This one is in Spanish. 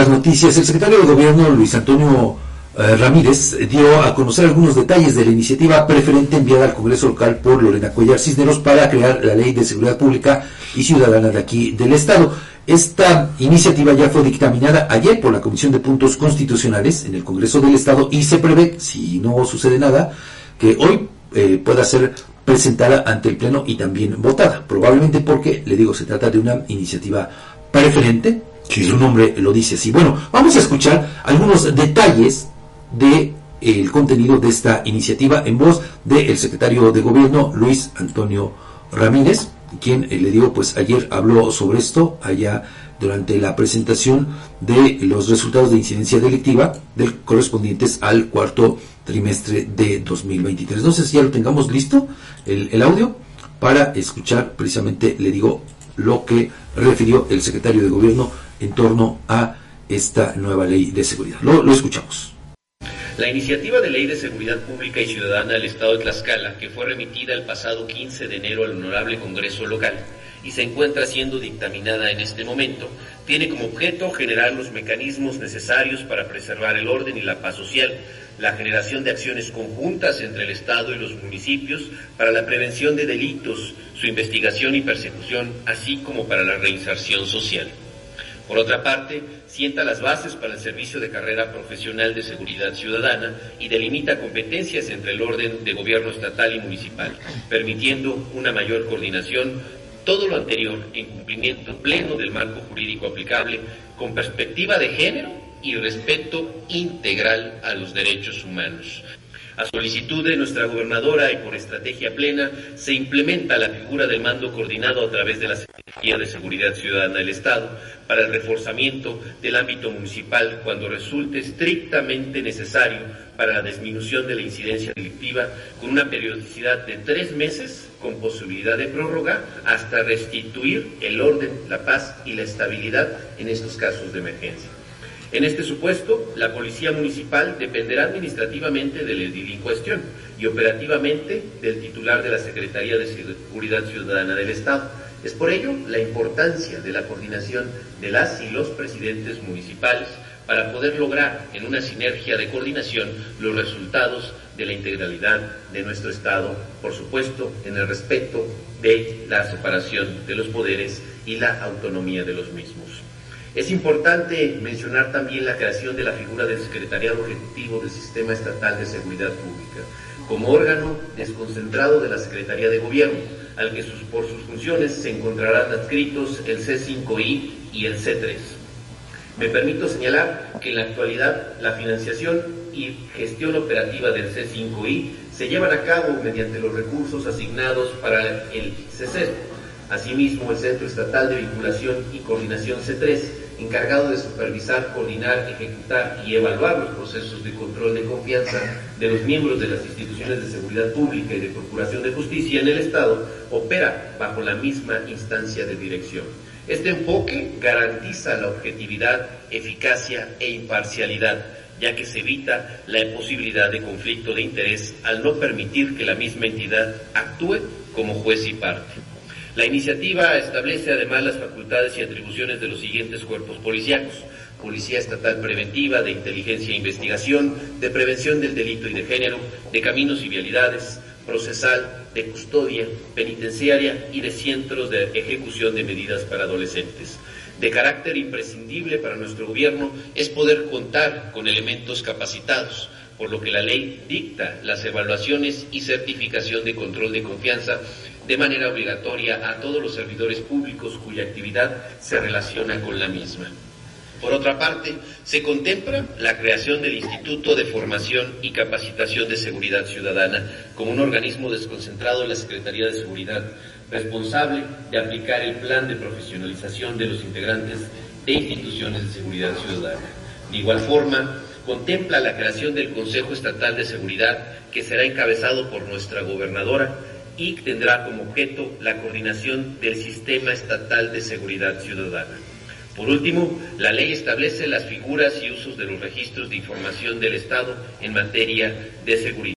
otras noticias, el secretario de Gobierno, Luis Antonio eh, Ramírez, dio a conocer algunos detalles de la iniciativa preferente enviada al Congreso local por Lorena Cuellar Cisneros para crear la Ley de Seguridad Pública y Ciudadana de aquí del Estado. Esta iniciativa ya fue dictaminada ayer por la Comisión de Puntos Constitucionales en el Congreso del Estado y se prevé, si no sucede nada, que hoy eh, pueda ser presentada ante el Pleno y también votada. Probablemente porque, le digo, se trata de una iniciativa preferente su nombre lo dice así. Bueno, vamos a escuchar algunos detalles de el contenido de esta iniciativa en voz del secretario de gobierno Luis Antonio Ramírez, quien eh, le digo, pues ayer habló sobre esto allá durante la presentación de los resultados de incidencia delictiva del correspondientes al cuarto trimestre de 2023. No sé si ya lo tengamos listo el, el audio para escuchar precisamente, le digo, lo que refirió el secretario de gobierno en torno a esta nueva ley de seguridad. Lo, escuchamos. La iniciativa de ley de seguridad pública y ciudadana del Estado de Tlaxcala, que fue remitida el pasado 15 de enero al Honorable Congreso Local y se encuentra siendo dictaminada en este momento, tiene como objeto generar los mecanismos necesarios para preservar el orden y la paz social, la generación de acciones conjuntas entre el Estado y los municipios para la prevención de delitos, su investigación y persecución, así como para la reinserción social. Por otra parte, sienta las bases para el servicio de carrera profesional de seguridad ciudadana y delimita competencias entre el orden de gobierno estatal y municipal, permitiendo una mayor coordinación, todo lo anterior en cumplimiento pleno del marco jurídico aplicable con perspectiva de género y respeto integral a los derechos humanos. A solicitud de nuestra gobernadora y por estrategia plena, se implementa la figura del mando coordinado a través de la Secretaría de Seguridad Ciudadana del Estado para el reforzamiento del ámbito municipal cuando resulte estrictamente necesario para la disminución de la incidencia delictiva con una periodicidad de tres meses con posibilidad de prórroga hasta restituir el orden, la paz y la estabilidad en estos casos de emergencia. En este supuesto, la Policía Municipal dependerá administrativamente del edil en cuestión y operativamente del titular de la Secretaría de Seguridad Ciudadana del Estado. Es por ello la importancia de la coordinación de las y los presidentes municipales para poder lograr en una sinergia de coordinación los resultados de la integralidad de nuestro Estado, por supuesto, en el respeto de la separación de los poderes y la autonomía de los mismos. Es importante mencionar también la creación de la figura del Secretariado Ejecutivo del Sistema Estatal de Seguridad Pública, como órgano desconcentrado de la Secretaría de Gobierno, al que por sus funciones se encontrarán adscritos el C5I y el C3. Me permito señalar que en la actualidad la financiación y gestión operativa del C5I se llevan a cabo mediante los recursos asignados para el CC. Asimismo, el Centro Estatal de Vinculación y Coordinación C3 encargado de supervisar, coordinar, ejecutar y evaluar los procesos de control de confianza de los miembros de las instituciones de seguridad pública y de procuración de justicia en el Estado, opera bajo la misma instancia de dirección. Este enfoque garantiza la objetividad, eficacia e imparcialidad, ya que se evita la posibilidad de conflicto de interés al no permitir que la misma entidad actúe como juez y parte. La iniciativa establece además las facultades y atribuciones de los siguientes cuerpos policíacos. Policía Estatal Preventiva, de Inteligencia e Investigación, de Prevención del Delito y de Género, de Caminos y Vialidades, Procesal, de Custodia, Penitenciaria y de Centros de Ejecución de Medidas para Adolescentes. De carácter imprescindible para nuestro gobierno es poder contar con elementos capacitados, por lo que la ley dicta las evaluaciones y certificación de control de confianza de manera obligatoria a todos los servidores públicos cuya actividad se relaciona con la misma. Por otra parte, se contempla la creación del Instituto de Formación y Capacitación de Seguridad Ciudadana como un organismo desconcentrado en la Secretaría de Seguridad, responsable de aplicar el plan de profesionalización de los integrantes de instituciones de seguridad ciudadana. De igual forma, contempla la creación del Consejo Estatal de Seguridad, que será encabezado por nuestra gobernadora, y tendrá como objeto la coordinación del Sistema Estatal de Seguridad Ciudadana. Por último, la ley establece las figuras y usos de los registros de información del Estado en materia de seguridad.